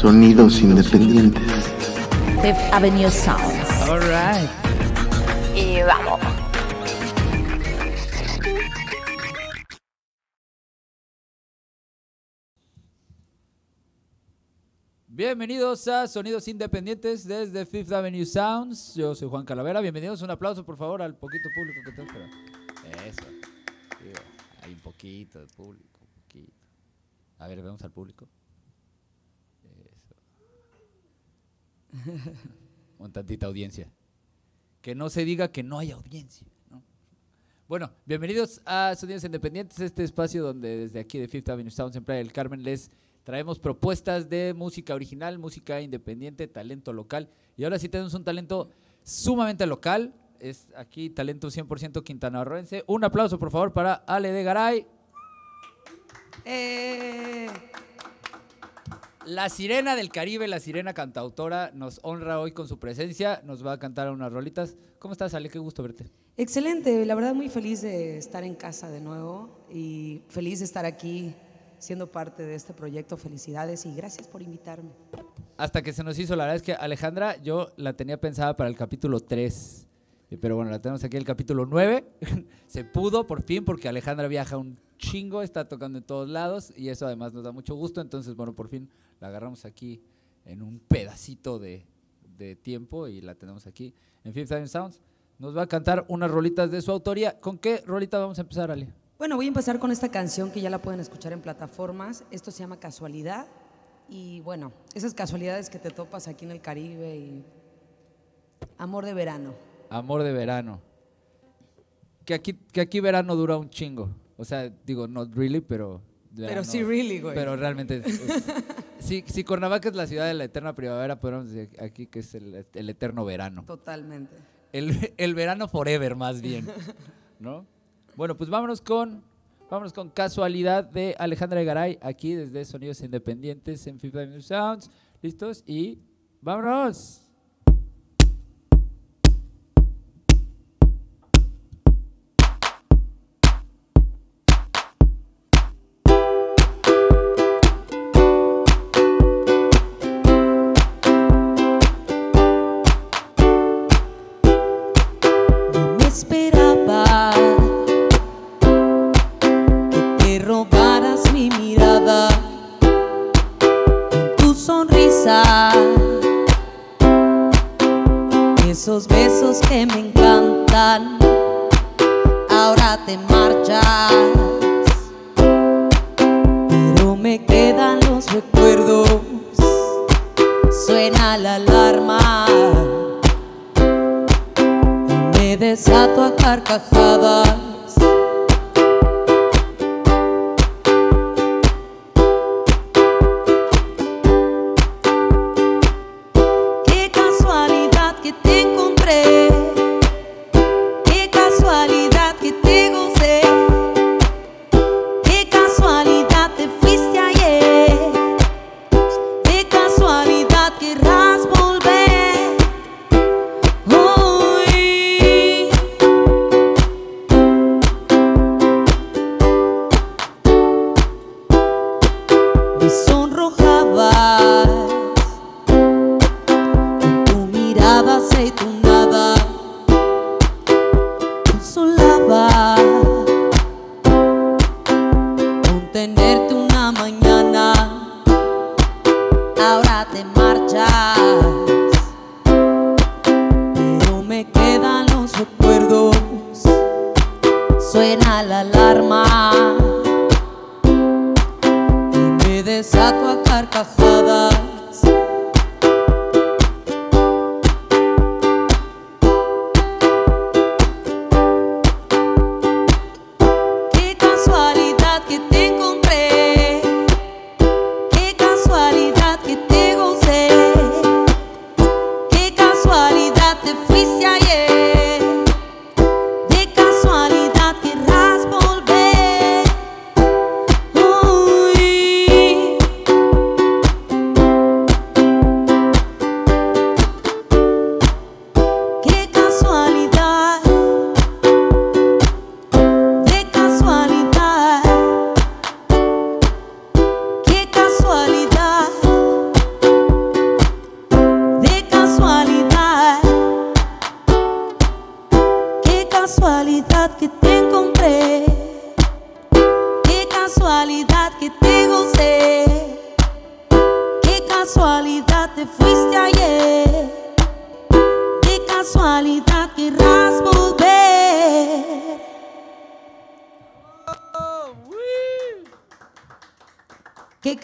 Sonidos independientes. Fifth Avenue Sounds. All right. Y vamos. Bienvenidos a Sonidos Independientes desde Fifth Avenue Sounds. Yo soy Juan Calavera. Bienvenidos. Un aplauso, por favor, al poquito público que tengo. Eso. Hay un poquito de público, un poquito. A ver, vemos al público. Un tantita audiencia. Que no se diga que no hay audiencia. ¿no? Bueno, bienvenidos a Sonidos Independientes, este espacio donde desde aquí de Fifth Avenue Sounds en Playa del Carmen les traemos propuestas de música original, música independiente, talento local. Y ahora sí tenemos un talento sumamente local. Es aquí talento 100% quintanarroense. Un aplauso, por favor, para Ale de Garay. Eh, La sirena del Caribe, la sirena cantautora, nos honra hoy con su presencia. Nos va a cantar unas rolitas. ¿Cómo estás, Ale? Qué gusto verte. excelente, la verdad muy feliz de estar en casa de nuevo y feliz de estar aquí siendo parte de este proyecto. Felicidades y gracias por invitarme. Hasta que se nos hizo, la verdad es que Alejandra, yo la tenía pensada para el capítulo 3. eh, Pero bueno, la tenemos aquí el capítulo 9. se pudo por fin porque Alejandra viaja un chingo, está tocando en todos lados y eso además nos da mucho gusto. Entonces, bueno, por fin la agarramos aquí en un pedacito de, de tiempo y la tenemos aquí en Fifth Avenue Sounds. Nos va a cantar unas rolitas de su autoría. ¿Con qué rolita vamos a empezar, Ale? Bueno, voy a empezar con esta canción que ya la pueden escuchar en plataformas. Esto se llama Casualidad y bueno, esas casualidades que te topas aquí en el Caribe y amor de verano. Amor de verano. Que aquí, que aquí verano dura un chingo. O sea, digo, not really, pero... Pero verano- sí, really, güey. Pero realmente... es- es- si, si Cuernavaca es la ciudad de la eterna primavera, podríamos decir aquí que es el, el eterno verano. Totalmente. El, el verano forever, más bien. ¿No? Bueno, pues vámonos con... Vámonos con Casualidad de Alejandra Garay, aquí desde Sonidos Independientes en Fifth Avenue Sounds. ¿Listos? Y vámonos.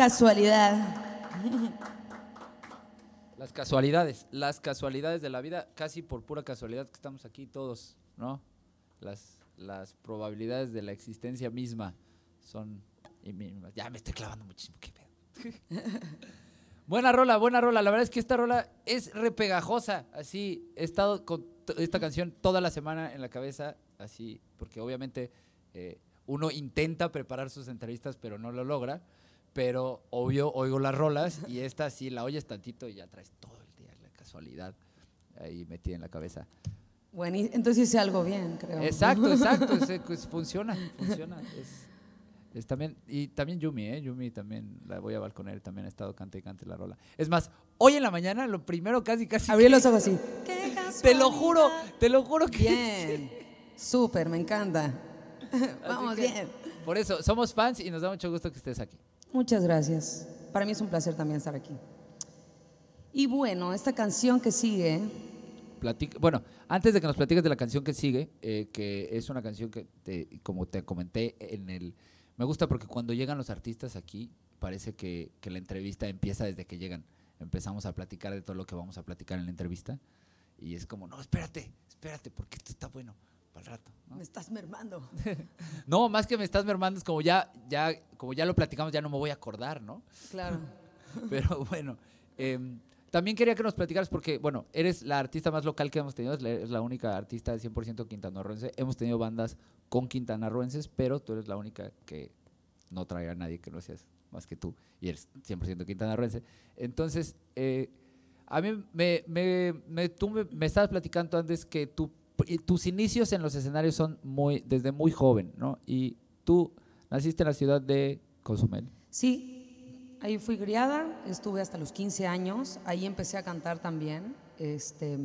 Casualidad. Las casualidades, las casualidades de la vida, casi por pura casualidad que estamos aquí todos, ¿no? Las, probabilidades de la existencia misma son. Ya me estoy clavando muchísimo, qué pedo. buena rola, buena rola. La verdad es que esta rola es repegajosa. Así, he estado con esta canción toda la semana en la cabeza, así, porque obviamente eh, uno intenta preparar sus entrevistas, pero no lo logra. Pero obvio, oigo las rolas y esta sí la oyes tantito y ya traes todo el día la casualidad ahí metida en la cabeza. Bueno, y- entonces hice algo bien, creo. Exacto, exacto, es- pues, funciona, funciona. Es, es también, y también Yumi, ¿eh? Yumi también, la voy a balconer, también ha estado cante y cante la rola. Es más, hoy en la mañana, lo primero casi, casi... Abrí que- los ojos así. Qué Te lo juro, te lo juro que... Bien. Súper, me encanta. Vamos que, bien. Por eso, somos fans y nos da mucho gusto que estés aquí. Muchas gracias. Para mí es un placer también estar aquí. Y bueno, esta canción que sigue, Platic- bueno, antes de que nos platiques de la canción que sigue, eh, que es una canción que, te- como te comenté en el... Me gusta porque cuando llegan los artistas aquí, parece que, que la entrevista empieza desde que llegan. Empezamos a platicar de todo lo que vamos a platicar en la entrevista. Y es como, no, espérate, espérate, porque esto está bueno para el rato. ¿no? me estás mermando. No, más que me estás mermando, es como ya, ya, como ya lo platicamos, ya no me voy a acordar, ¿no? Claro. Pero bueno, em, también quería que nos platicaras porque, bueno, eres la artista más local que hemos tenido, es la, única artista de 100% quintanarroense. Hemos tenido bandas con quintanarroenses, pero tú eres la única que no trae a nadie que no seas más que tú y eres 100% quintanarroense. Entonces, eh, a mí me, me, me- tú me, me estabas platicando antes que y tus inicios en los escenarios son muy desde muy joven, ¿no? Y tú naciste en la ciudad de Cozumel. Sí, ahí fui criada, estuve hasta los 15 años, ahí empecé a cantar también. Este,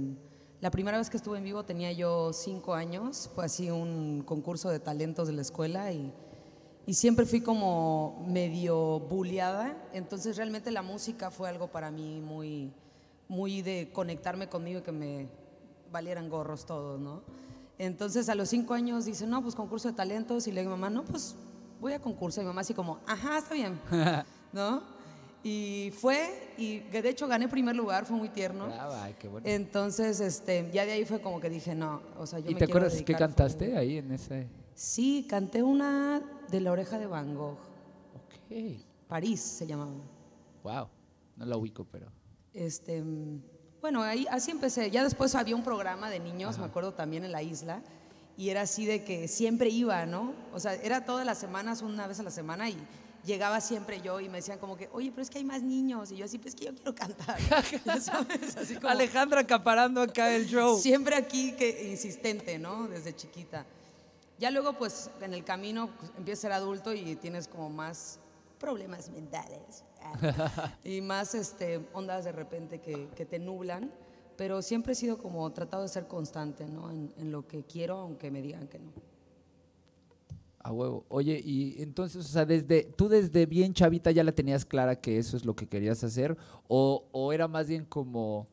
la primera vez que estuve en vivo tenía yo 5 años, fue así un concurso de talentos de la escuela y, siempre fui como medio bulleada, entonces realmente la música fue algo para mí muy, muy de conectarme conmigo y que me valieran gorros todos, ¿no? Entonces a los cinco años dice, no, pues concurso de talentos. Y le digo, mamá, no, pues voy a concurso. Y mi mamá así como, ajá, está bien, ¿no? Y fue, y de hecho gané primer lugar, fue muy tierno. Ay, qué bueno. Entonces, este, ya de ahí fue como que dije, no, o sea, yo ¿Y me te quiero acuerdas qué cantaste ahí en ese? Sí, canté una de la oreja de Van Gogh. Ok. París se llamaba. Wow. No la ubico, pero. Este, bueno, ahí, así empecé. Ya después había un programa de niños, me acuerdo también en la isla, y era así de que siempre iba, ¿no? O sea, era todas las semanas, una vez a la semana, y llegaba siempre yo y me decían como que, oye, pero es que hay más niños. Y yo así, pues es que yo quiero cantar. Sabes, así como Alejandra acaparando acá el show. siempre aquí que insistente, ¿no? Desde chiquita. Ya luego, pues, en el camino pues, empiezas a ser adulto y tienes como más problemas mentales y más este, ondas de repente que, que te nublan, pero siempre he sido como tratado de ser constante, ¿no? En, en lo que quiero, aunque me digan que no. A huevo. Oye, y entonces, o sea, desde, tú desde bien chavita ya la tenías clara que eso es lo que querías hacer, o, o era más bien como,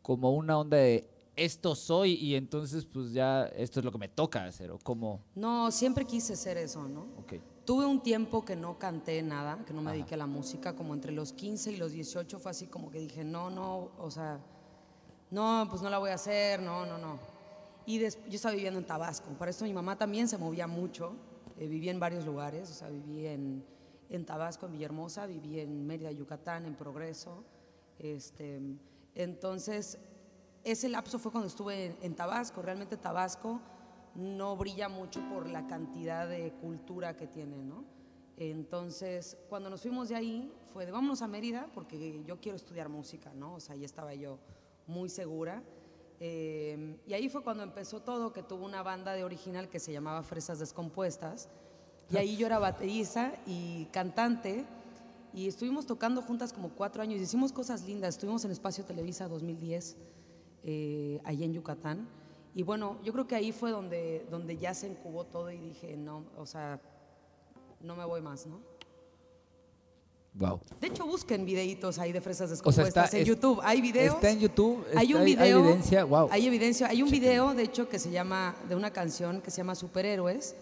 como una onda de esto soy y entonces pues ya esto es lo que me toca hacer, o como, No, siempre quise ser eso, ¿no? ok. Tuve un tiempo que no canté nada, que no me dediqué a la música, como entre los 15 y los 18 fue así como que dije, no, no, o sea, no, pues no la voy a hacer, no, no, no. Y yo estaba viviendo en Tabasco, para esto mi mamá también se movía mucho, eh, viví en varios lugares, o sea, viví en, en Tabasco, en Villahermosa, viví en Mérida, Yucatán, en Progreso, este, entonces ese lapso fue cuando estuve en, en Tabasco, realmente Tabasco no brilla mucho por la cantidad de cultura que tiene, ¿no? Entonces, cuando nos fuimos de ahí, fue de vámonos a Mérida porque yo quiero estudiar música, ¿no? O sea, ahí estaba yo muy segura. Eh, y ahí fue cuando empezó todo, que tuvo una banda de original que se llamaba Fresas Descompuestas. Y ahí yo era baterista y cantante. Y estuvimos tocando juntas como cuatro años. Hicimos cosas lindas. Estuvimos en Espacio Televisa 2010, eh, allá en Yucatán. Y bueno, yo creo que ahí fue donde, donde ya se incubó todo y dije, no, o sea, no me voy más, ¿no? Wow. De hecho, busquen videitos ahí de fresas O sea, descompuestas está- en es- YouTube. Hay videos. Está en YouTube. Hay está- un video. Hay evidencia. Wow. Hay evidencia. Hay un video, de hecho, que se llama, de una canción que se llama Superhéroes,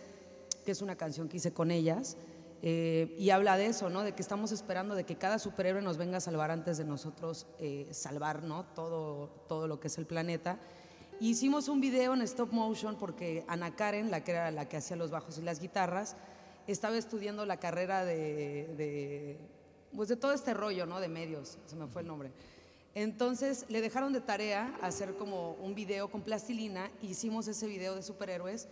que es una canción que hice con ellas. eh, y habla de eso, ¿no? De que estamos esperando de que cada superhéroe nos venga a salvar antes de nosotros eh, salvar, ¿no? Todo, todo lo que es el planeta. Hicimos un video en stop motion porque Ana Karen, la que era la que hacía los bajos y las guitarras, estaba estudiando la carrera de, de, pues de todo este rollo, ¿no? De medios, se me fue el nombre. Entonces le dejaron de tarea hacer como un video con plastilina, hicimos ese video de superhéroes,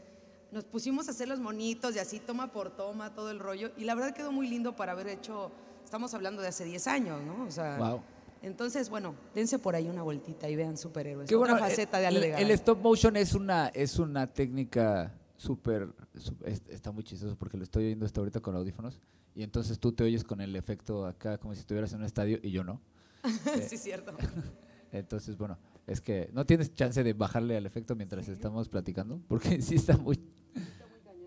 nos pusimos a hacer los monitos y así toma por toma todo el rollo y la verdad quedó muy lindo para haber hecho, estamos hablando de hace 10 años, ¿no? O sea, Wow. Entonces, bueno, dense por ahí una vueltita y vean superhéroes. Qué Otra bueno, faceta de el, Ale de el stop motion es una, es una técnica súper, está muy chistoso porque lo estoy oyendo hasta ahorita con audífonos y entonces tú te oyes con el efecto acá como si estuvieras en un estadio y yo no. sí, cierto. Entonces, bueno, es que no tienes chance de bajarle al efecto mientras estamos platicando porque sí está muy...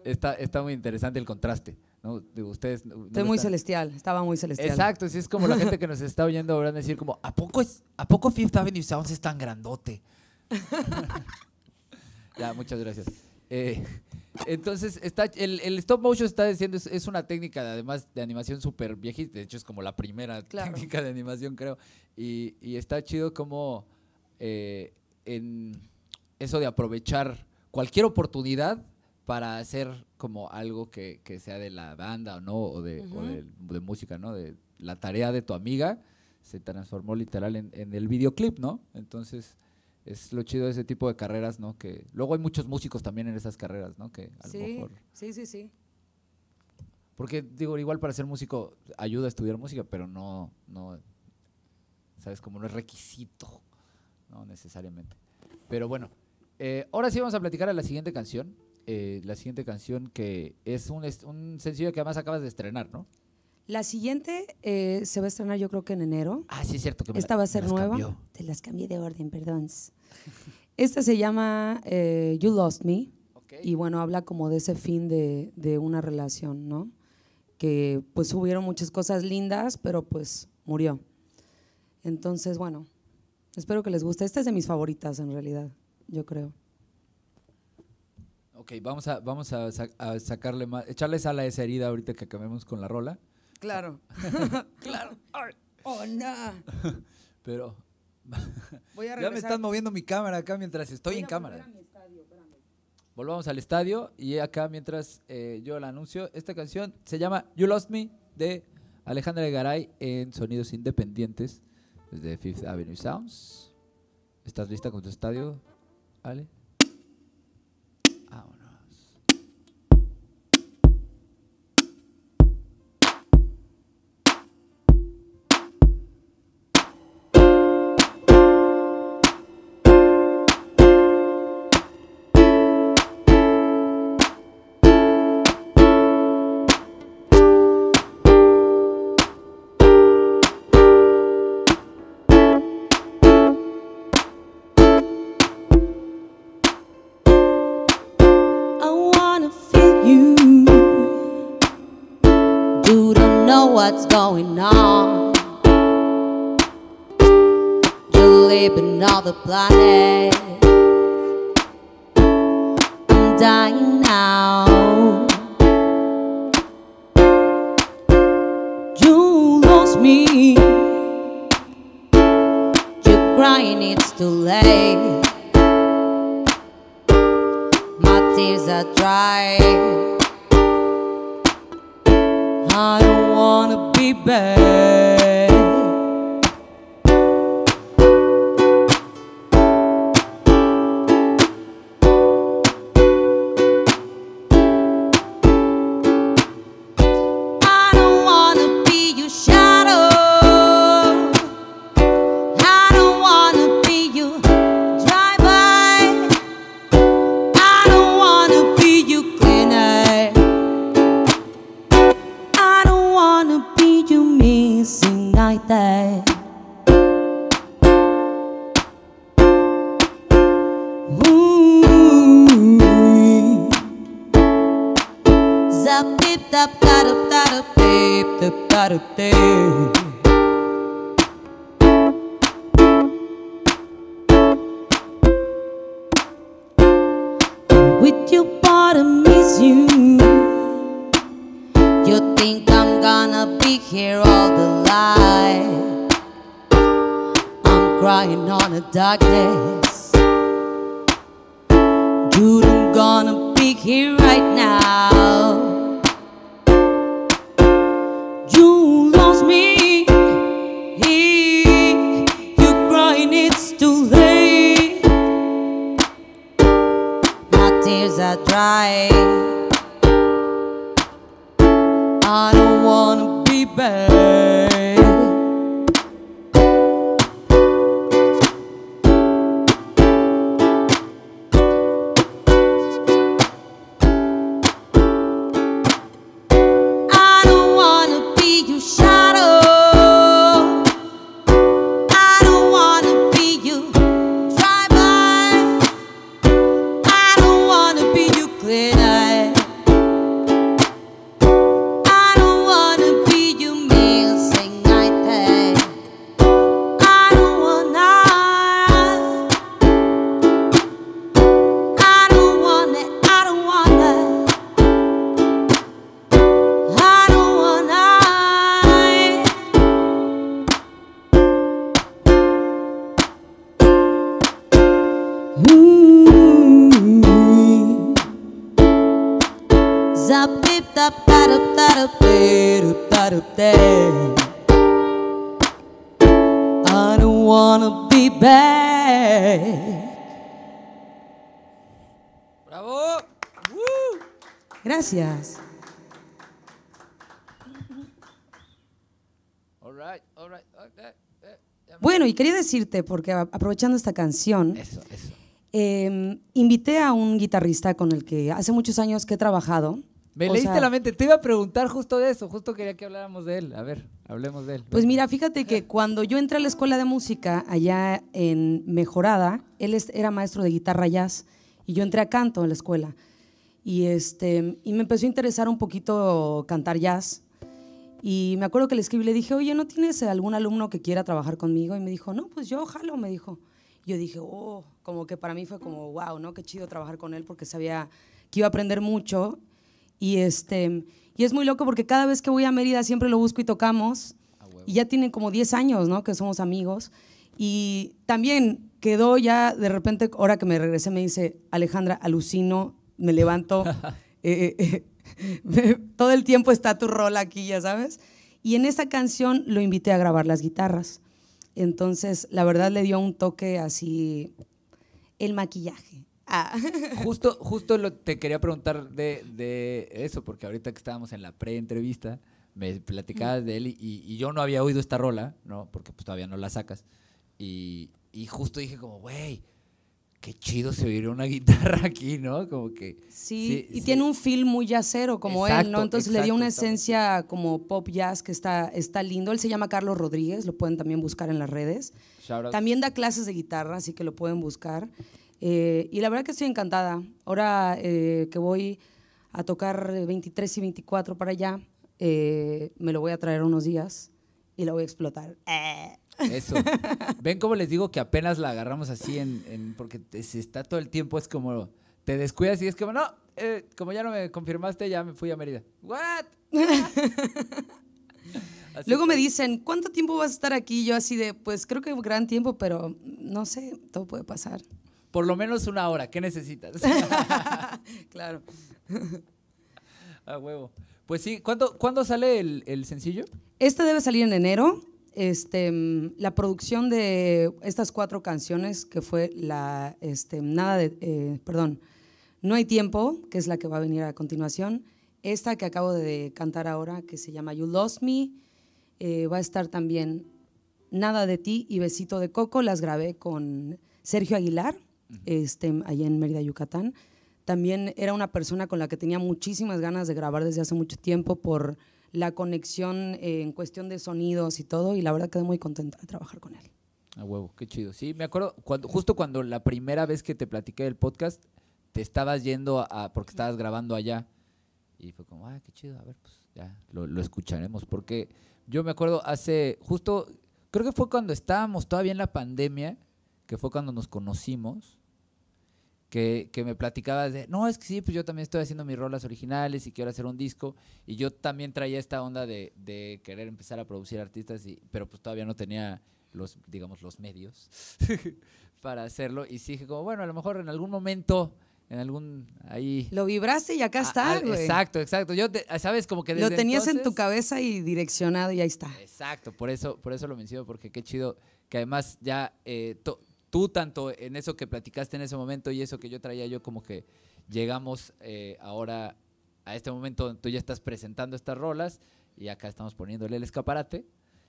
Está, está muy interesante el contraste, ¿no? Digo, ustedes... no- Estoy muy están- celestial, estaba muy celestial. Exacto, sí es como la gente que nos está oyendo ahora decir como, ¿a poco es, a poco Fifth Avenue Sounds es tan grandote? ya, muchas gracias. Eh, entonces, está, el, el stop motion está diciendo, es, es una técnica además de animación súper viejita, de hecho es como la primera Claro. técnica de animación, creo. Y, y está chido como eh, en eso de aprovechar cualquier oportunidad para hacer como algo que, que sea de la banda o no, o de, o de, de música, ¿no? De la tarea de tu amiga se transformó literal en, en el videoclip, ¿no? Entonces, es lo chido de ese tipo de carreras, ¿no? Que luego hay muchos músicos también en esas carreras, ¿no? Que a lo Sí, mejor... sí, sí, sí. Porque, digo, igual para ser músico ayuda a estudiar música, pero no, no, ¿sabes? Como no es requisito, no necesariamente. Pero bueno, eh, ahora sí vamos a platicar a la siguiente canción. Eh, la siguiente canción que es un, sencillo que además acabas de estrenar, ¿no? La siguiente eh, se va a estrenar yo creo que en enero. Ah, sí, es cierto. Que me Esta la- va a ser nueva. cambió. Te las cambié de orden, perdón. Esta se llama eh, You Lost Me. Y bueno, habla como de ese fin de, de una relación, ¿no? Que pues hubieron muchas cosas lindas, pero pues murió. Entonces, bueno, espero que les guste. Esta es de mis favoritas en realidad, yo creo. Ok, vamos a, vamos a, sa- a sacarle más, echarle sal a esa herida ahorita que acabemos con la rola. Claro. claro. Ay, Oh, no. Pero Voy a ya me están moviendo mi cámara acá mientras estoy Voy en a cámara. volver a mi estadio, espérame. Volvamos al estadio y acá mientras eh, yo la anuncio, esta canción se llama You Lost Me de Alejandra Garay en Sonidos Independientes desde Fifth Avenue Sounds. ¿Estás lista con tu estadio, Ale? Know what's going on. You live in another planet. I'm dying now. You lost me. You're crying, it's too late. My tears are dry. I libera. dark me- Bueno, y quería decirte, porque aprovechando esta canción, Eso, eso. eh, invité a un guitarrista con el que hace muchos años que he trabajado. Me O leíste sea, la mente. Te iba a preguntar justo de eso. Justo quería que habláramos de él. A ver, hablemos de él. Pues mira, fíjate que cuando yo entré a la escuela de música allá en Mejorada, él era maestro de guitarra jazz y yo entré a canto en la escuela. Y, este, y me empezó a interesar un poquito cantar jazz. Y me acuerdo que le escribí, le dije, oye, ¿no tienes algún alumno que quiera trabajar conmigo? Y me dijo, no, pues yo jalo, me dijo. Yo dije, oh, como que para mí fue como, wow, ¿no? Qué chido trabajar con él porque sabía que iba a aprender mucho. Y, este, y es muy loco porque cada vez que voy a Mérida siempre lo busco y tocamos. Y ya tiene como 10 años, ¿no? Que somos amigos. Y también quedó ya, de repente, ahora que me regresé, me dice, Alejandra, alucino, me levanto. eh, eh, eh, todo el tiempo está tu rol aquí, ya sabes. Y en esa canción lo invité a grabar las guitarras. Entonces, la verdad le dio un toque así, el maquillaje. Ah. Justo, justo lo, te quería preguntar de, de eso, porque ahorita que estábamos en la pre-entrevista, me platicabas de él y, y yo no había oído esta rola, ¿no? Porque pues todavía no la sacas. Y, y justo dije como, güey, qué chido se oiría una guitarra aquí, ¿no? Como que... Sí, y sí. tiene un feel muy jazzero como él, ¿no? Entonces le dio una esencia como pop jazz que está, está lindo. Él se llama Carlos Rodríguez, lo pueden también buscar en las redes. También da clases de guitarra, así que lo pueden buscar. Eh, y la verdad que estoy encantada. Ahora eh, que voy a tocar 23 y 24 para allá, eh, me lo voy a traer unos días y lo voy a explotar. Eso. Ven cómo les digo que apenas la agarramos así en, en- porque se está todo el tiempo, es como te descuidas y es como, no, eh, como ya no me confirmaste, ya me fui a Mérida. ¿What? Luego me dicen, ¿cuánto tiempo vas a estar aquí? Yo así de, pues creo que gran tiempo, pero no sé, todo puede pasar. Por lo menos una hora, ¿qué necesitas? Claro. A huevo. Pues sí, ¿cuándo, ¿cuándo sale el, el sencillo? Este debe salir en enero. Este, mm, la producción de estas cuatro canciones, que fue la, este, nada de, eh, perdón, No hay tiempo, que es la que va a venir a continuación. Esta que acabo de cantar ahora, que se llama You Lost Me, eh, va a estar también Nada de ti y Besito de Coco. Las grabé con Sergio Aguilar, este, allá en Mérida, Yucatán. También era una persona con la que tenía muchísimas ganas de grabar desde hace mucho tiempo por la conexión eh, en cuestión de sonidos y todo, y la verdad quedé muy contenta de trabajar con él. A huevo, qué chido. Sí, me acuerdo, cuando, justo cuando la primera vez que te platiqué del podcast, te estabas yendo a, porque estabas grabando allá. Y fue como, ah, qué chido, a ver, pues ya lo, lo escucharemos. Porque yo me acuerdo hace, justo, creo que fue cuando estábamos todavía en la pandemia, que fue cuando nos conocimos, que, que me platicabas de, no, es que sí, pues yo también estoy haciendo mis rolas originales y quiero hacer un disco. Y yo también traía esta onda de, de querer empezar a producir artistas, y, pero pues todavía no tenía los, digamos, los medios para hacerlo. Y sí dije como, bueno, a lo mejor en algún momento, en algún, ahí... Lo vibraste y acá está, güey. Exacto, exacto. Yo, te- sabes, como que Lo tenías en tu cabeza y direccionado y ahí está. Exacto, por eso, por eso lo menciono, porque qué chido que además ya eh, to- tú tanto en eso que platicaste en ese momento y eso que yo traía yo como que llegamos eh, ahora a este momento donde tú ya estás presentando estas rolas y acá estamos poniéndole el escaparate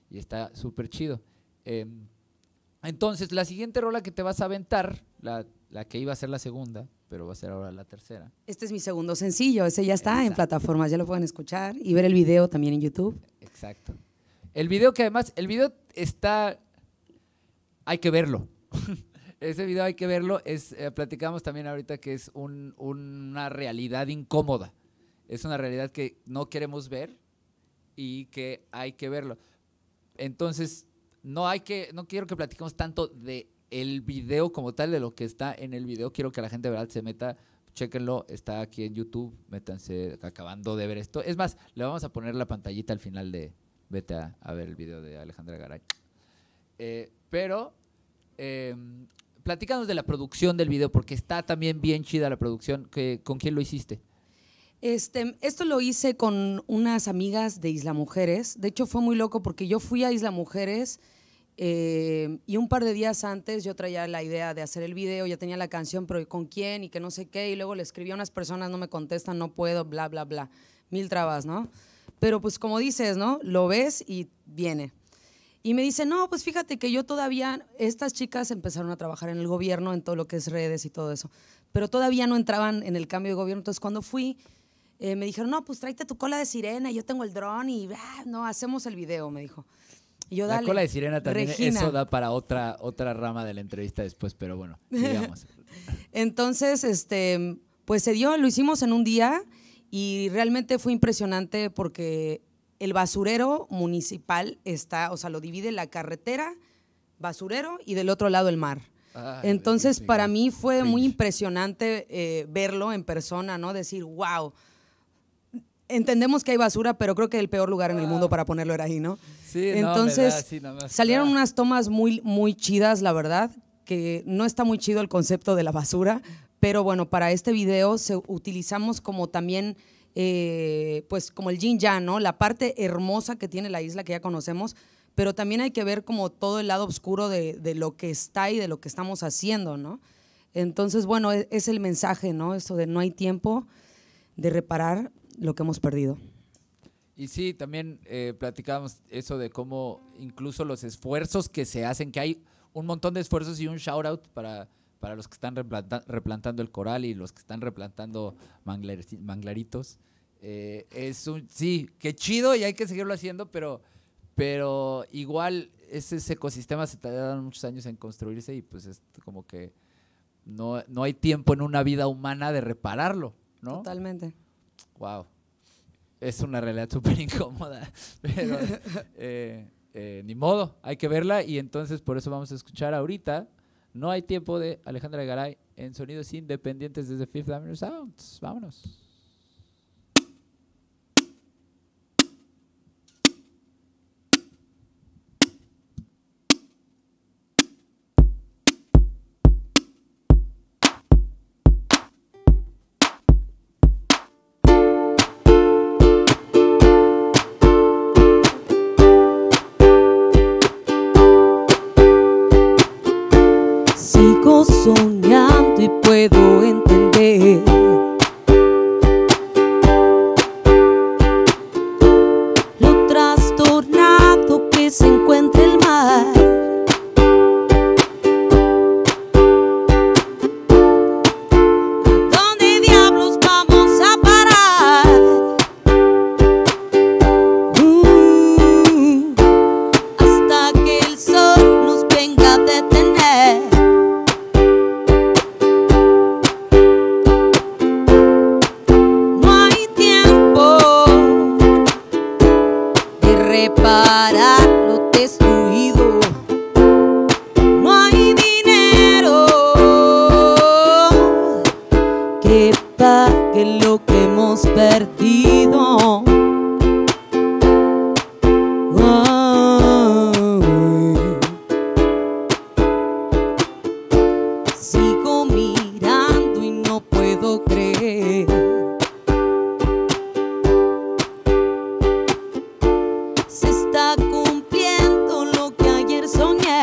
y está súper chido. Em, entonces, la siguiente rola que te vas a aventar, la, la que iba a ser la segunda, pero va a ser ahora la tercera. Este es mi segundo sencillo, ese ya está en plataformas, ya lo pueden escuchar y ver el video también en YouTube. Exacto. El video que además, el video está, hay que verlo. Ese video hay que verlo. Es, eh, platicamos también ahorita que es un- una realidad incómoda. Es una realidad que no queremos ver y que hay que verlo. Entonces, no hay que, no quiero que platiquemos tanto de el video como tal, de lo que está en el video. Quiero que la gente se meta, chéquenlo, está aquí en YouTube, métanse acabando de ver esto. Es más, le vamos a poner la pantallita al final de, vete a, a ver el video de Alejandra Garay. Eh, pero, eh, platícanos de la producción del video, porque está también bien chida la producción. ¿Con quién lo hiciste? Este, esto lo hice con unas amigas de Isla Mujeres. De hecho, fue muy loco porque yo fui a Isla Mujeres eh, y un par de días antes yo traía la idea de hacer el video, ya tenía la canción, pero ¿con quién? Y que no sé qué. Y luego le escribí a unas personas, no me contestan, no puedo, bla, bla, bla. Mil trabas, ¿no? Pero pues como dices, ¿no? Lo ves y viene. Y me dice, no, pues fíjate que yo todavía, estas chicas empezaron a trabajar en el gobierno, en todo lo que es redes y todo eso, pero todavía no entraban en el cambio de gobierno. Entonces cuando fui, eh, me dijeron, no, pues tráete tu cola de sirena, yo tengo el dron y, ah, no, hacemos el video, me dijo. Y yo, la dale. cola de sirena también, Regina. eso da para otra, otra rama de la entrevista después, pero bueno, digamos. Entonces, este, pues se dio, lo hicimos en un día y realmente fue impresionante porque el basurero municipal está, o sea, lo divide la carretera, basurero y del otro lado el mar. Ay, Entonces, sí, para mí fue muy impresionante eh, verlo en persona, ¿no? Decir, wow. Entendemos que hay basura, pero creo que el peor lugar en el mundo para ponerlo era ahí, ¿no? Sí, no, Entonces, da más. salieron Ah. unas tomas muy, muy chidas, la verdad, que no está muy chido el concepto de la basura, pero bueno, para este video se, utilizamos como también, eh, pues como el yin yang, ¿no? La parte hermosa que tiene la isla que ya conocemos, pero también hay que ver como todo el lado oscuro de, de lo que está y de lo que estamos haciendo, ¿no? Entonces, bueno, e- es el mensaje, ¿no? Esto de no hay tiempo de reparar lo que hemos perdido. Y sí, también eh, platicábamos eso de cómo incluso los esfuerzos que se hacen, que hay un montón de esfuerzos y un shout out para, para los que están replanta- replantando el coral y los que están replantando manglar- manglaritos. Eh, es un, sí, qué chido y hay que seguirlo haciendo, pero, pero igual ese, ese ecosistema se tardaron muchos años en construirse y pues es como que no, no hay tiempo en una vida humana de repararlo, ¿no? Totalmente. Wow. Es una realidad súper incómoda, pero eh, eh, ni modo, hay que verla y entonces por eso vamos a escuchar ahorita No hay tiempo de Alejandra Garay en Sonidos Independientes desde Fifth Avenue Sounds. Vámonos. Soñando y puedo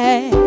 bad.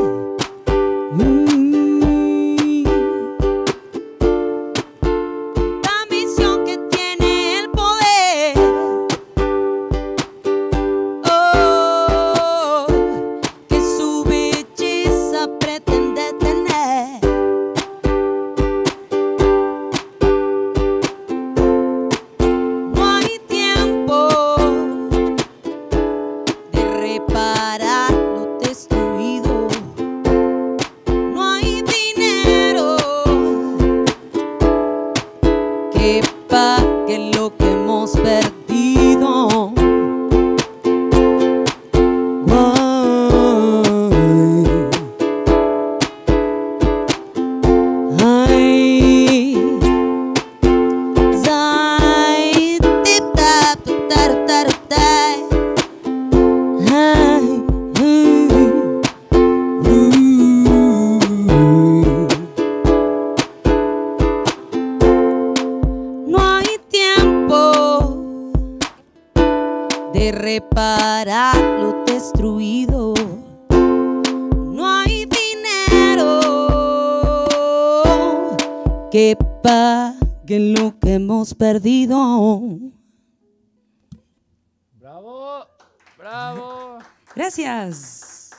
Gracias.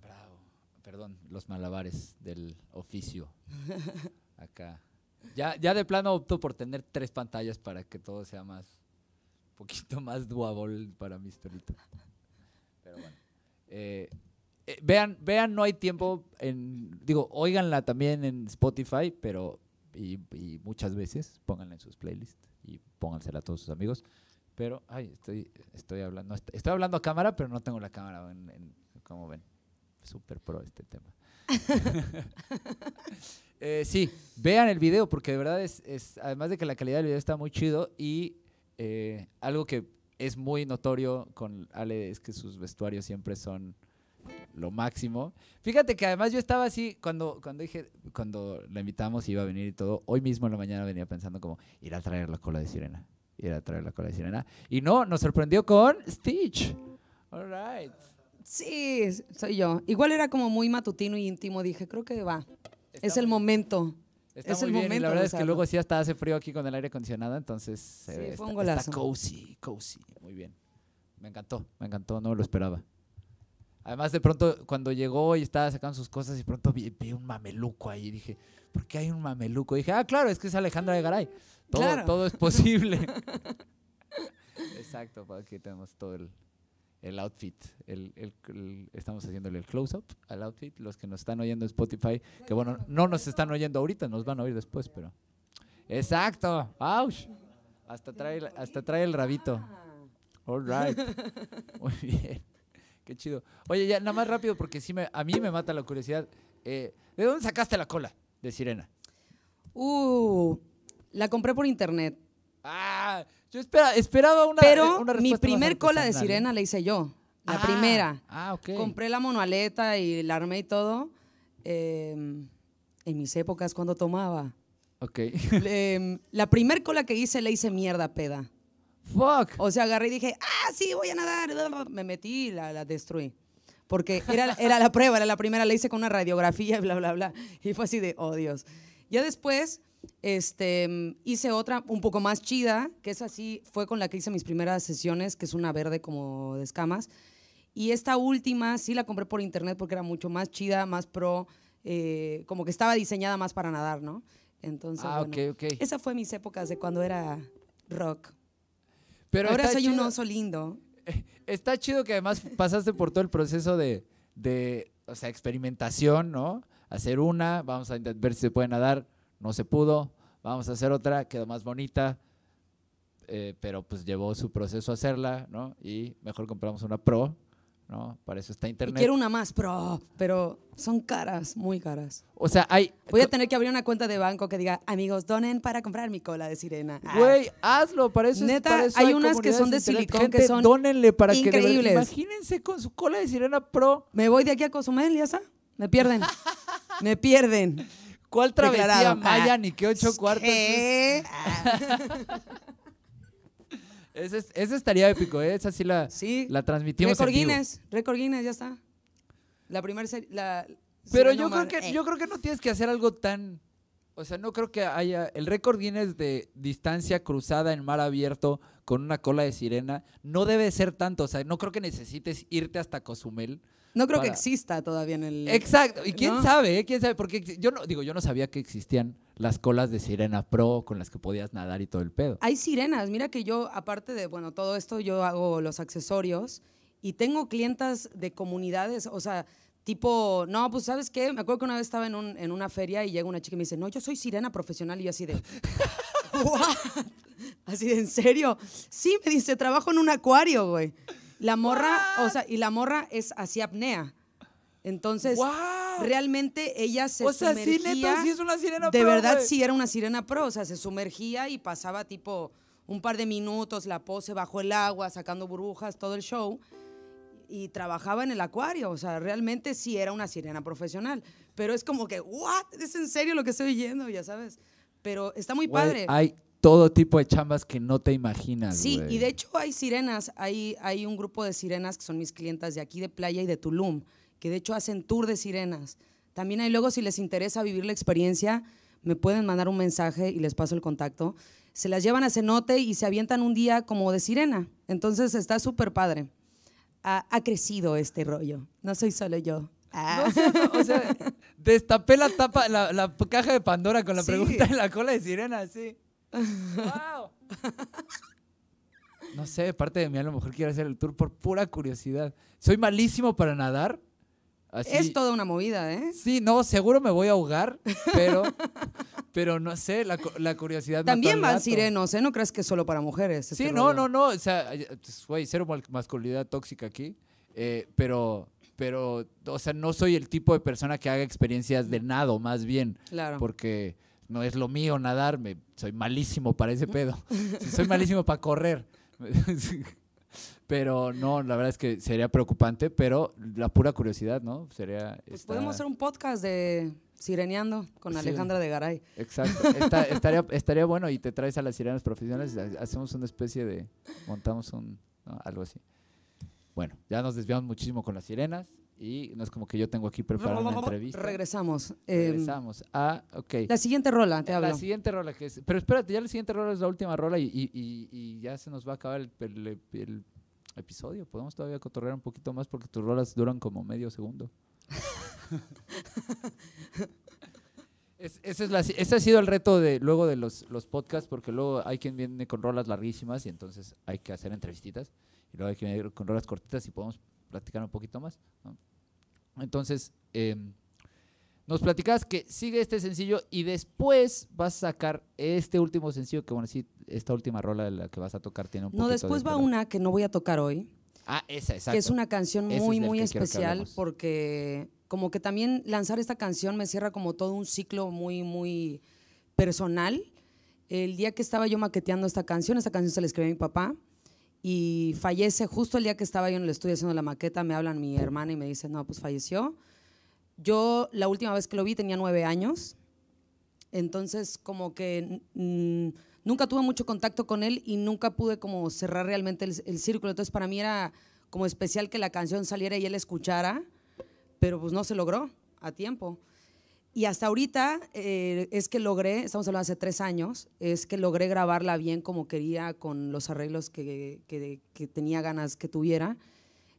Bravo. Perdón, los malabares del oficio. Acá. Ya, ya de plano opto por tener tres pantallas para que todo sea más, un poquito más doable para mis perritos. Pero bueno. Eh, eh, vean, vean, no hay tiempo en, digo, óiganla también en Spotify, pero, y, y muchas veces, pónganla en sus playlists y póngansela a todos sus amigos. Pero, ay, estoy, estoy hablando, est- estoy hablando a cámara, pero no tengo la cámara, en- como ven. Súper pro este tema. Eh, sí, vean el video porque de verdad es, es- además de que la calidad del video está muy chido y eh, algo que es muy notorio con Ale es que sus vestuarios siempre son lo máximo. Fíjate que además yo estaba así cuando, cuando dije, cuando la invitamos y iba a venir y todo, hoy mismo en la mañana venía pensando como ir a traer la cola de sirena, ir a traer la cola de sirena. Y no, nos sorprendió con Stitch. All right. Sí, soy yo. Igual era como muy matutino y íntimo. Dije, creo que va. Está es el momento. Está es muy el bien, y momento. la verdad es que luego sí hasta hace frío aquí con el aire acondicionado, entonces se Sí, ve- fue está, un está golazo. cozy, cozy, muy bien. Me encantó, me encantó, no me lo esperaba. Además, de pronto, cuando llegó y estaba sacando sus cosas, y pronto vi, vi un mameluco ahí. Dije, ¿por qué hay un mameluco? dije, ah, claro, es que es Alejandra de Garay. Todo, Claro. todo es posible. Exacto, pues aquí tenemos todo el, el outfit. El, el- el- estamos haciéndole el close-up al outfit. Los que nos están oyendo en Spotify, que bueno, no nos están oyendo ahorita, nos van a oír después, pero. Exacto, ¡Auch! Hasta trae, el- hasta trae el rabito. All right. Muy bien. Qué chido. Oye, ya nada más rápido porque sí me, a mí me mata la curiosidad. Eh, ¿De dónde sacaste la cola de sirena? Uh, la compré por internet. Ah, yo espera, esperaba una, Pero una mi primer cola de ¿eh? sirena la hice yo. La Ah, primera. Ah, ok. Compré la monoaleta y la armé y todo. eh, en mis épocas cuando tomaba. Ok. Le- la primer cola que hice la hice mierda peda. Fuck. O sea, agarré y dije, ah, sí, voy a nadar. Me metí y la, la destruí. Porque era, era la prueba, era la primera, la hice con una radiografía y bla, bla, bla. Y fue así de, oh Dios. Ya después este, hice otra un poco más chida, que es así, fue con la que hice mis primeras sesiones, que es una verde como de escamas. Y esta última sí la compré por internet porque era mucho más chida, más pro, eh, como que estaba diseñada más para nadar, ¿no? Entonces, Ah, bueno, ok, ok. esa fue mis épocas de cuando era rock. Pero Ahora soy un chido- oso lindo. Está chido que además pasaste por todo el proceso de, de o sea, experimentación, ¿no? Hacer una, vamos a ver si se puede nadar, no se pudo, vamos a hacer otra, quedó más bonita, eh, pero pues llevó su proceso a hacerla, ¿no? Y mejor compramos una pro, ¿no? Para eso está Y internet. quiero una más pro, pero son caras, muy caras. O sea, hay... Voy a tener que abrir una cuenta de banco que diga, amigos, donen para comprar mi cola de sirena. Ah, Güey, hazlo, para eso es- Neta, para eso hay unas que son de silicón que son dónenle para que increíbles. imagínense con su cola de sirena pro. Me voy de aquí a Cozumel, ya está. Me pierden. Me pierden. ¿Cuál travesía Declarado. maya Ah. ni qué ocho cuartos? es? ¿Qué? Ah. Ese, es- ese estaría épico, ¿eh? Esa sí la, Sí. la transmitimos en vivo. Guinness, récord Guinness, ya está. La primera serie. La, Pero yo creo, que, Eh, yo creo que no tienes que hacer algo tan... O sea, no creo que haya... El récord Guinness de distancia cruzada en mar abierto con una cola de sirena no debe ser tanto. O sea, no creo que necesites irte hasta Cozumel. No creo que exista todavía en el. Exacto. Y quién ¿no? sabe, eh? ¿Quién sabe? Porque yo no, digo, yo no sabía que existían las colas de sirena pro con las que podías nadar y todo el pedo. Hay sirenas. Mira que yo, aparte de, bueno, todo esto, yo hago los accesorios y tengo clientas de comunidades, o sea, tipo, no, pues, ¿sabes qué? Me acuerdo que una vez estaba en, un- en una feria y llega una chica y me dice, no, yo soy sirena profesional. Y yo así de, ¿what? Así de, ¿en serio? Sí, me dice, trabajo en un acuario, güey. La morra, o sea, y la morra es así apnea. Entonces, realmente ella se O sea, sí, sumergía. neta, sí es una sirena De pro, verdad, güey. sí era una sirena pro. O sea, se sumergía y pasaba tipo un par de minutos, la pose bajo el agua, sacando burbujas, todo el show. Y trabajaba en el acuario. O sea, realmente sí era una sirena profesional. Pero es como que, ¿what? ¿Es en serio lo que estoy oyendo? Ya sabes. Pero está muy Güey, padre. Hay todo tipo de chambas que no te imaginas, Sí, y de hecho hay sirenas, hay, hay un grupo de sirenas que son mis clientas de aquí de Playa y de Tulum, que de hecho hacen tour de sirenas. También hay luego, si les interesa vivir la experiencia, me pueden mandar un mensaje y les paso el contacto. Se las llevan a cenote y se avientan un día como de sirena. Entonces está súper padre. Ha, ha crecido este rollo. No soy solo yo. Ah. No sé, no, o sea, destapé la tapa, la, la caja de Pandora con la Sí. pregunta en la cola de sirena, sí. ¡Wow! No sé, parte de mí a lo mejor quiero hacer el tour por pura curiosidad. Soy malísimo para nadar. Así, Es toda una movida, ¿eh? Sí, no, seguro me voy a ahogar, pero, pero no sé, la, la curiosidad. También van sirenos, ¿eh? No crees que es solo para mujeres. Sí, este no, rollo. no, no. O sea, pues, güey, cero masculinidad tóxica aquí. eh, pero, pero, o sea, no soy el tipo de persona que haga experiencias de nado, más bien. Claro. Porque no es lo mío nadar. Me, soy malísimo para ese pedo. Soy malísimo para correr. Pero no, la verdad es que sería preocupante, pero la pura curiosidad, ¿no? Sería. Pues podemos hacer un podcast de Sireneando con Sí. Alejandra de Garay. Exacto. Estaría, estaría bueno y te traes a las sirenas profesionales, ha- hacemos una especie de, montamos un, ¿no? algo así. Bueno, ya nos desviamos muchísimo con las sirenas y no es como que yo tengo aquí preparada una entrevista. Regresamos. Eh, Regresamos a, ok. la siguiente rola, te hablo. La siguiente rola que es, pero espérate, ya la siguiente rola es la última rola y, y- y- y ya se nos va a acabar el, el- el episodio. Podemos todavía cotorrear un poquito más porque tus rolas duran como medio segundo. Es- ese, es la- ese ha sido el reto de luego de los, los podcasts, porque luego hay quien viene con rolas larguísimas y entonces hay que hacer entrevistitas. Y luego hay quien viene con rolas cortitas y podemos platicar un poquito más. ¿no? Entonces, em, nos platicabas que sigue este sencillo y después vas a sacar este último sencillo, que bueno, sí, esta última rola de la que vas a tocar tiene un No, después de va una que no voy a tocar hoy, Ah, esa, exacto. que es una canción muy, es muy especial porque como que también lanzar esta canción me cierra como todo un ciclo muy, muy personal. El día que estaba yo maqueteando esta canción, esta canción se la escribí a mi papá y fallece justo el día que estaba yo en el estudio haciendo la maqueta, me hablan mi hermana y me dicen, no, pues falleció. Yo la última vez que lo vi tenía nueve años, entonces como que mm, nunca tuve mucho contacto con él y nunca pude como cerrar realmente el, el círculo. Entonces para mí era como especial que la canción saliera y él escuchara, pero pues no se logró a tiempo. Y hasta ahorita eh, es que logré, estamos hablando hace tres años, es que logré grabarla bien como quería, con los arreglos que, que- tenía ganas que tuviera.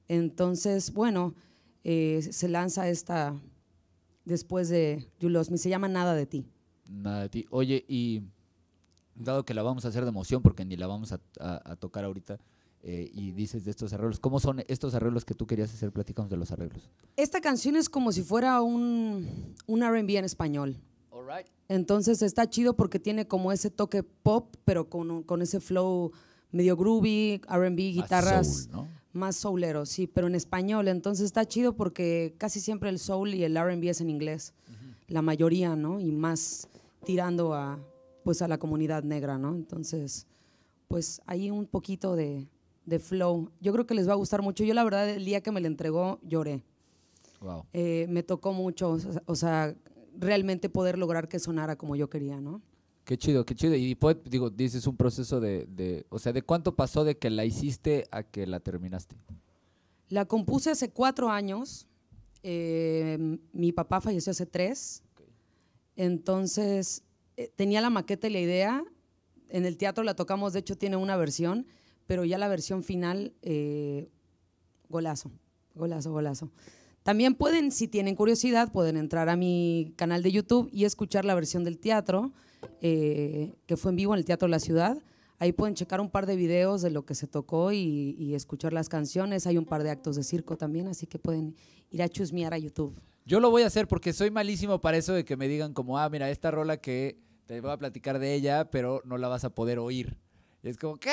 Entonces, bueno, eh, se lanza esta después de You Lost Me, se llama Nada de ti. Nada de ti. Oye, y dado que la vamos a hacer de emoción, porque ni la vamos a, a- a tocar ahorita, eh, y dices de estos arreglos, ¿cómo son estos arreglos que tú querías hacer? Platícanos de los arreglos. Esta canción es como si fuera un, un RB en español. Entonces está chido porque tiene como ese toque pop, pero con, con ese flow medio groovy, RB, guitarras soul, ¿no? más soulero, sí, pero en español. Entonces está chido porque casi siempre el soul y el RB es en inglés, la mayoría, ¿no? Y más tirando a, pues, a la comunidad negra, ¿no? Entonces, pues ahí un poquito de, de flow. Yo creo que les va a gustar mucho. Yo la verdad el día que me la entregó lloré. Wow. Eh, me tocó mucho, o sea- realmente poder lograr que sonara como yo quería, ¿no? Qué chido, qué chido. Y pues, digo, dices un proceso de, de, o sea, ¿de cuánto pasó de que la hiciste a que la terminaste? La compuse hace cuatro años. eh, mi papá falleció hace tres. Entonces, eh, tenía la maqueta y la idea. En el teatro la tocamos, de hecho tiene una versión, pero ya la versión final, eh, golazo, golazo, golazo. También pueden, si tienen curiosidad, pueden entrar a mi canal de YouTube y escuchar la versión del teatro, eh, que fue en vivo en el Teatro La Ciudad. Ahí pueden checar un par de videos de lo que se tocó y, escuchar las canciones. Hay un par de actos de circo también, así que pueden ir a chusmear a YouTube. Yo lo voy a hacer porque soy malísimo para eso de que me digan como, ah, mira, esta rola que te voy a platicar de ella, pero no la vas a poder oír. Es como, ¿qué?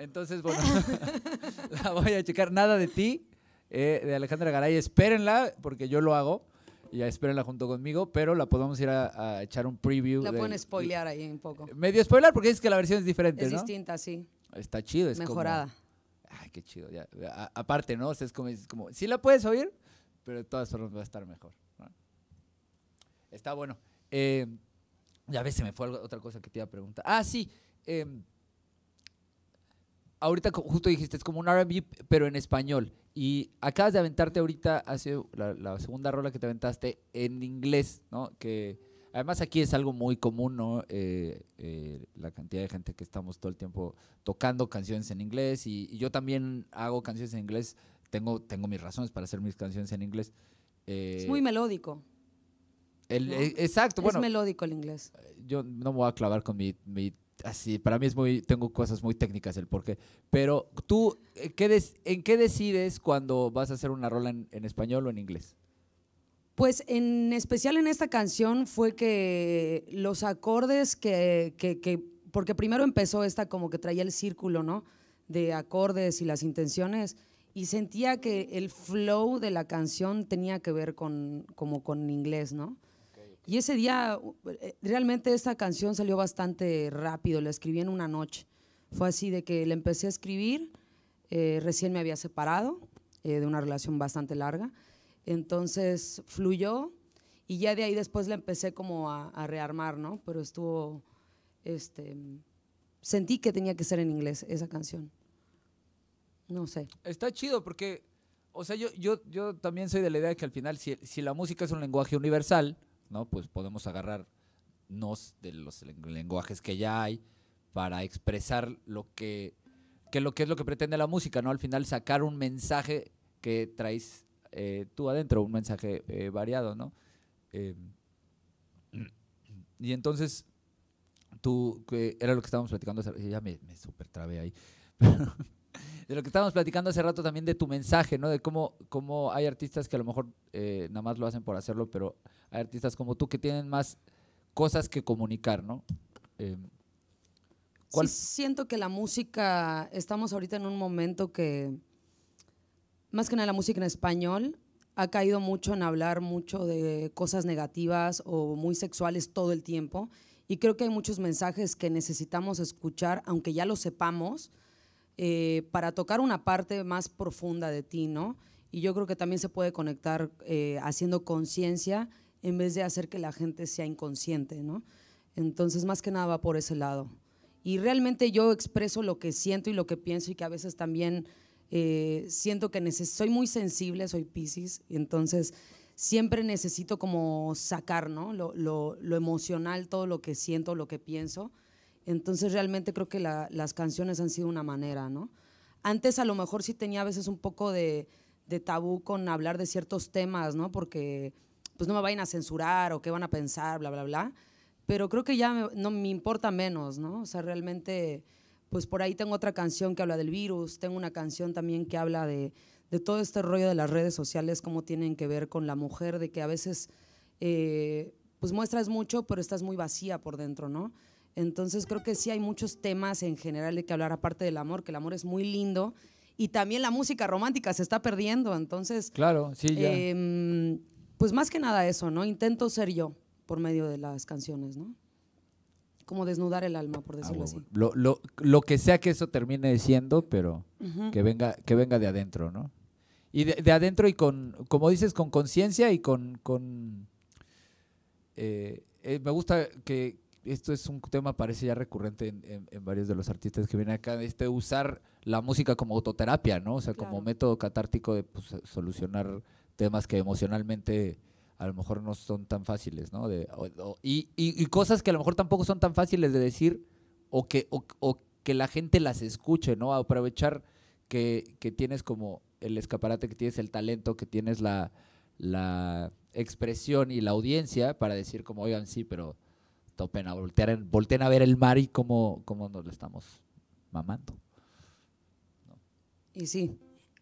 Entonces, bueno, la voy a checar. Nada de ti, eh, de Alejandra Garay. Espérenla, porque yo lo hago. Y ya espérenla junto conmigo, pero la podemos ir a, a echar un preview. La de- pueden spoilear ahí un poco. Medio spoiler porque dices que la versión es diferente, Es ¿no? distinta, sí. Está chido, es como- Mejorada. Ay, qué chido. ya. A- aparte, ¿no? O sea, es como, es como, sí la puedes oír, pero de todas formas va a estar mejor. ¿no? Está bueno. Eh, ya ves, se me fue algo- otra cosa que te iba a preguntar. Ah, sí. eh, ahorita justo dijiste, es como un RB, pero en español. Y acabas de aventarte ahorita, hace la, la segunda rola que te aventaste en inglés, ¿no? Que además aquí es algo muy común, ¿no? Eh, eh, la cantidad de gente que estamos todo el tiempo tocando canciones en inglés y, y yo también hago canciones en inglés. Tengo, tengo mis razones para hacer mis canciones en inglés. Eh, Es muy melódico. el- ¿no? exacto, bueno, es melódico el inglés. yo no me voy a clavar con mi, mi- así, para mí es muy, tengo cosas muy técnicas el porqué, pero tú, eh, ¿qué des- ¿en qué decides cuando vas a hacer una rola en, en español o en inglés? Pues en especial en esta canción fue que los acordes que, que- que- porque primero empezó esta como que traía el círculo, ¿no? De acordes y las intenciones y sentía que el flow de la canción tenía que ver con, como con inglés, ¿no? Y ese día, eh, realmente esta canción salió bastante rápido, la escribí en una noche. Fue así de que la empecé a escribir, eh, recién me había separado eh, de una relación bastante larga, entonces fluyó y ya de ahí después la empecé como a, a rearmar, ¿no? Pero estuvo, este, sentí que tenía que ser en inglés esa canción. No sé. Está chido porque, o sea, yo, yo, yo también soy de la idea de que al final, si, si la música es un lenguaje universal, ¿no? Pues podemos agarrarnos de los len- lenguajes que ya hay para expresar lo que, que lo que es lo que pretende la música, ¿no? Al final sacar un mensaje que traes eh, tú adentro, un mensaje eh, variado, ¿no? Eh, y entonces, tú, era lo que estábamos platicando, ya me, me super trabé ahí, de lo que estábamos platicando hace rato también de tu mensaje, ¿no? De cómo, cómo hay artistas que a lo mejor eh, nada más lo hacen por hacerlo, pero hay artistas como tú que tienen más cosas que comunicar, ¿no? Eh, ¿cuál- Sí, siento que la música, estamos ahorita en un momento que, más que nada la música en español, ha caído mucho en hablar mucho de cosas negativas o muy sexuales todo el tiempo. Y creo que hay muchos mensajes que necesitamos escuchar, aunque ya lo sepamos, eh, para tocar una parte más profunda de ti, ¿no? Y yo creo que también se puede conectar eh, haciendo conciencia en vez de hacer que la gente sea inconsciente, ¿no? Entonces, más que nada va por ese lado. Y realmente yo expreso lo que siento y lo que pienso y que a veces también eh, siento que soy muy sensible, soy Pisces, entonces siempre necesito como sacar, ¿no? Lo emocional, todo lo que siento, lo que pienso. Entonces realmente creo que la- las canciones han sido una manera, ¿no? Antes a lo mejor sí tenía a veces un poco de, tabú con hablar de ciertos temas, ¿no? Porque pues no me vayan a censurar o qué van a pensar, bla, bla, bla. Pero creo que ya me- no me importa menos, ¿no? O sea, realmente, pues por ahí tengo otra canción que habla del virus, tengo una canción también que habla de, de todo este rollo de las redes sociales, cómo tienen que ver con la mujer, de que a veces, eh, pues muestras mucho, pero estás muy vacía por dentro, ¿no? Entonces creo que sí hay muchos temas en general de que hablar aparte del amor, que el amor es muy lindo y también la música romántica se está perdiendo, entonces claro, sí, ya. Em, pues más que nada eso, ¿no? Intento ser yo por medio de las canciones, ¿no? Como desnudar el alma, por Ah, decirlo así. lo, lo, lo que sea que eso termine siendo, pero que venga, que venga de adentro, ¿no? Y de, de adentro y con, como dices, con conciencia y con, con eh, eh, me gusta que, esto es un tema, parece ya recurrente en, en- en varios de los artistas que vienen acá, este usar la música como autoterapia, ¿no? O sea, como método catártico de pues, solucionar temas que emocionalmente a lo mejor no son tan fáciles, ¿no? De, o- o- y, y- y cosas que a lo mejor tampoco son tan fáciles de decir o que, o, o que la gente las escuche, ¿no? Aprovechar que, que tienes como el escaparate, que tienes el talento, que tienes la, la expresión y la audiencia para decir como, oigan, sí, pero topen a voltear, en- volteen a ver el mar y cómo, cómo nos lo estamos mamando. Y sí,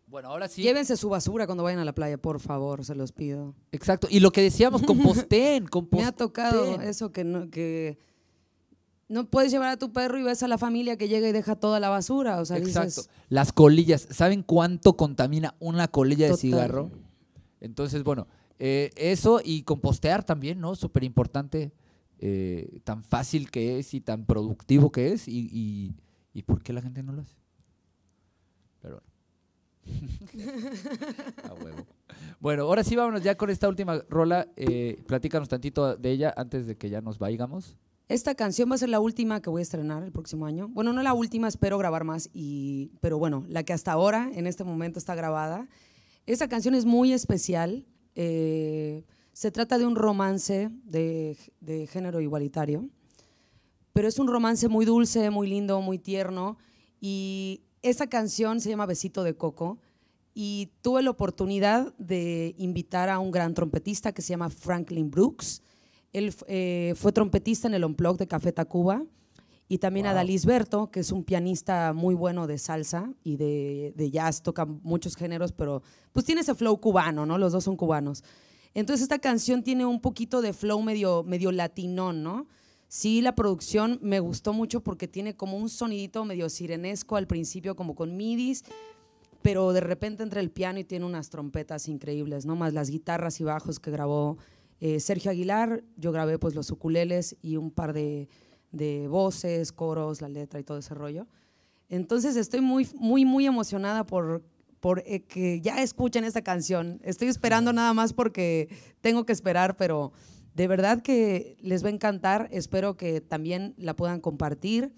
Bueno, ahora sí. llévense su basura cuando vayan a la playa, por favor, se los pido. Exacto. Y lo que decíamos, composteen, Me composteen. ha tocado eso que no, que no puedes llevar a tu perro y ves a la familia que llega y deja toda la basura. O sea, Exacto. dices, Las colillas. ¿Saben cuánto contamina una colilla de cigarro? Entonces, bueno, eh, eso y compostear también, ¿no? Súper importante. Eh, tan fácil que es y tan productivo que es. Y, y, y por qué la gente no lo hace? Pero bueno. A huevo. Bueno, ahora sí vámonos ya con esta última rola. Eh, platícanos tantito de ella antes de que ya nos vaigamos. Esta canción va a ser la última que voy a estrenar el próximo año. Bueno, no la última, espero grabar más, y, pero bueno, la que hasta ahora, en este momento, está grabada. Esta canción es muy especial. eh, se trata de un romance de, de género igualitario, pero es un romance muy dulce, muy lindo, muy tierno. Y esta canción se llama Besito de Coco. Y tuve la oportunidad de invitar a un gran trompetista que se llama Franklin Brooks. Él eh, fue trompetista en el Unplugged de Café Tacuba. Y también a Wow. Dalisberto, que es un pianista muy bueno de salsa y de, de jazz, toca muchos géneros, pero pues tiene ese flow cubano, ¿no? Los dos son cubanos. Entonces esta canción tiene un poquito de flow medio, medio latinón, ¿no? Sí, la producción me gustó mucho porque tiene como un sonidito medio sirenesco al principio, como con midis, pero de repente entra el piano y tiene unas trompetas increíbles, ¿no? Más las guitarras y bajos que grabó eh, Sergio Aguilar, yo grabé pues los ukuleles y un par de, de voces, coros, la letra y todo ese rollo. Entonces estoy muy, muy, muy emocionada por, por eh, que ya escuchen esta canción. Estoy esperando nada más porque tengo que esperar, pero de verdad que les va a encantar. Espero que también la puedan compartir,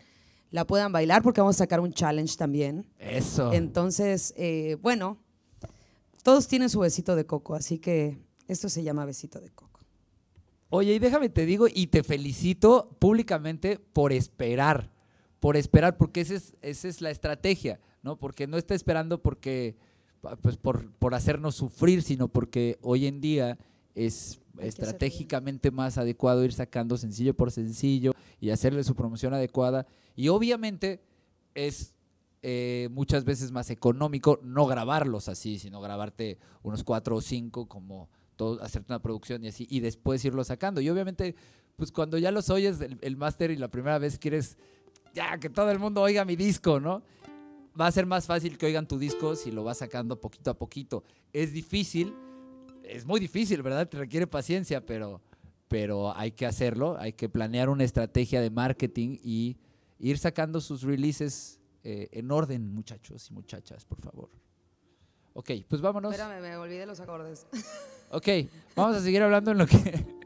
la puedan bailar, porque vamos a sacar un challenge también. Eso. Entonces, eh, bueno, todos tienen su besito de coco, así que esto se llama besito de coco. Oye, y déjame te digo, y te felicito públicamente por esperar, por esperar, porque esa es, esa es la estrategia, ¿no? Porque no está esperando porque, pues por, por hacernos sufrir, sino porque hoy en día es estratégicamente más adecuado ir sacando sencillo por sencillo y hacerle su promoción adecuada. Y obviamente es eh, muchas veces más económico no grabarlos así, sino grabarte unos cuatro o cinco como todo, hacerte una producción y así, y después irlo sacando. Y obviamente, pues cuando ya los oyes el, el máster y la primera vez quieres ya que todo el mundo oiga mi disco, ¿no? Va a ser más fácil que oigan tu disco si lo vas sacando poquito a poquito. Es difícil, es muy difícil, ¿verdad? Te requiere paciencia, pero, pero hay que hacerlo, hay que planear una estrategia de marketing y ir sacando sus releases eh, en orden, muchachos y muchachas, por favor. Ok, pues vámonos. Espérame, me olvidé los acordes. Ok, vamos a seguir hablando en lo que.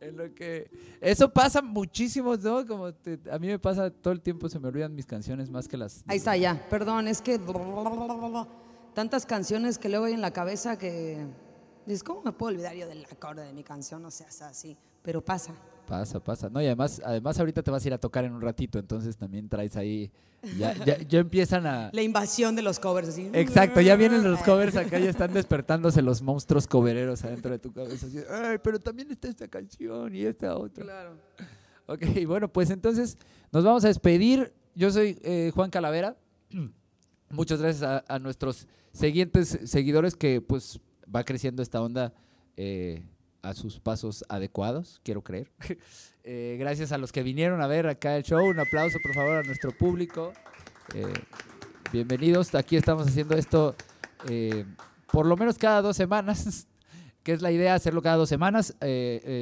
En lo que. Eso pasa muchísimo, ¿no? Como te- a mí me pasa todo el tiempo, se me olvidan mis canciones más que las. Ahí está, ya. Perdón, es que tantas canciones que luego hay en la cabeza que dices, ¿cómo me puedo olvidar yo del acorde de mi canción? O sea, así. Pero pasa. Pasa, pasa. No, y además, además ahorita te vas a ir a tocar en un ratito, entonces también traes ahí. Ya, ya, ya empiezan a. La invasión de los covers, así. Exacto, ya vienen los covers acá, ya están despertándose los monstruos covereros adentro de tu cabeza. así, Ay, pero también está esta canción y esta otra. Claro. Ok, bueno, pues entonces nos vamos a despedir. Yo soy eh, Juan Calavera. Muchas gracias a, a nuestros siguientes seguidores que pues va creciendo esta onda eh, a sus pasos adecuados, quiero creer. Eh, gracias a los que vinieron a ver acá el show. Un aplauso, por favor, a nuestro público. Eh, bienvenidos. Aquí estamos haciendo esto eh, por lo menos cada dos semanas, que es la idea hacerlo cada dos semanas.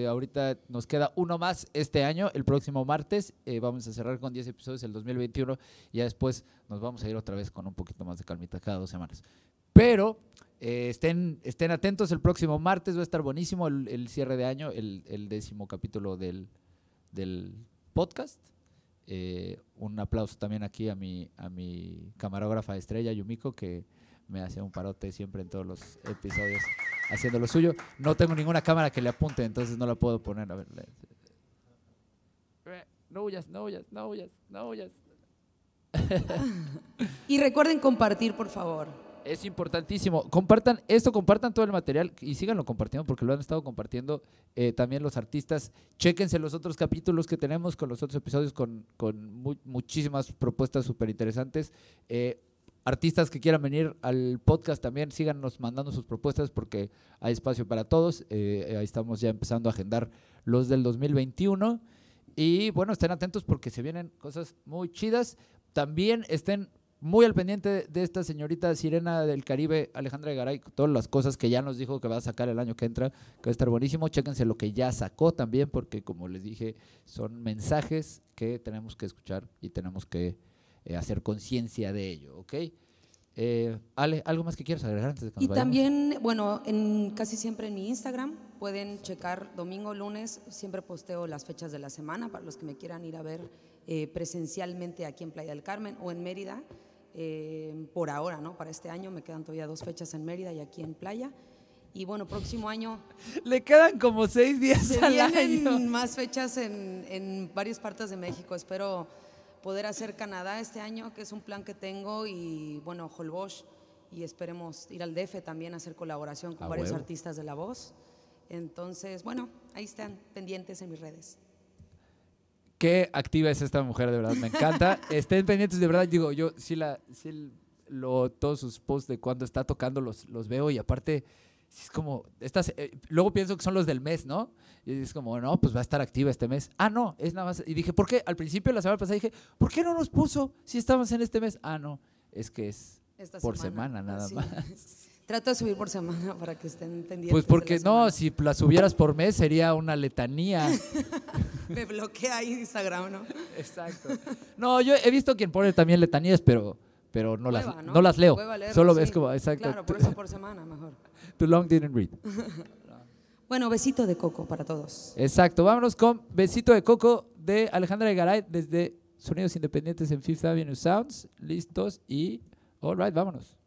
Ahorita nos queda uno más este año, el próximo martes. vamos a cerrar con 10 episodios el 2021 y ya después nos vamos a ir otra vez con un poquito más de calmita cada dos semanas. Pero eh, estén, estén atentos, el próximo martes va a estar buenísimo el, el cierre de año, el, el décimo capítulo del, del podcast. Eh, un aplauso también aquí a mi, a mi camarógrafa estrella, Yumiko, que me hace un parote siempre en todos los episodios haciendo lo suyo. No tengo ninguna cámara que le apunte, entonces no la puedo poner. A ver. le- No huyas, no huyas, no huyas, no huyas. Y recuerden compartir, por favor. Es importantísimo. Compartan esto, compartan todo el material y síganlo compartiendo porque lo han estado compartiendo eh, también los artistas. Chéquense los otros capítulos que tenemos con los otros episodios con, con mu- muchísimas propuestas súper interesantes. Eh, artistas que quieran venir al podcast también síganos mandando sus propuestas porque hay espacio para todos. Eh, ahí estamos ya empezando a agendar los del 2021. Y bueno, estén atentos porque se vienen cosas muy chidas. También estén muy al pendiente de esta señorita sirena del Caribe, Alejandra Garay, todas las cosas que ya nos dijo que va a sacar el año que entra, que va a estar buenísimo. Chéquense lo que ya sacó también, porque como les dije, son mensajes que tenemos que escuchar y tenemos que eh, hacer conciencia de ello, ¿ok? Eh, Ale, ¿algo más que quieras agregar antes de que nos Y vayamos? también, bueno, en, casi siempre en mi Instagram pueden checar domingo, lunes, siempre posteo las fechas de la semana para los que me quieran ir a ver eh, presencialmente aquí en Playa del Carmen o en Mérida. Eh, por ahora, ¿no? Para este año me quedan todavía dos fechas en Mérida y aquí en Playa. Y bueno, próximo año Le quedan como seis días se al año. más fechas en, en varias partes de México. Espero poder hacer Canadá este año, que es un plan que tengo, y bueno, Holbox, y esperemos ir al DF también a hacer colaboración con A varios huevo. artistas de la voz. Entonces, bueno, ahí están pendientes en mis redes. Qué activa es esta mujer, de verdad, me encanta. Estén pendientes, de verdad, digo, yo sí, la, sí lo, todos sus posts de cuando está tocando los, los veo y aparte es como, estas, eh, luego pienso que son los del mes, ¿no? Y es como, no, pues va a estar activa este mes. Ah, no, es nada más. Y dije, ¿por qué? Al principio la semana pasada dije, ¿por qué no nos puso si estamos en este mes? Ah, no, es que es Esta por semana, nada Sí. más. Trato de subir por semana para que estén pendientes. Pues porque la no, si las subieras por mes sería una letanía. Me bloquea Instagram, ¿no? Exacto. No, yo he visto quien pone también letanías, pero, pero no, las, Hueva, no las leo. Leerlo, Solo sí. ves como, exacto. Claro, por eso por semana mejor. Too long didn't read. Bueno, besito de coco para todos. Exacto. Vámonos con Besito de Coco de Alejandra Garay desde Sonidos Independientes en Fifth Avenue Sounds. Listos y. All right, vámonos.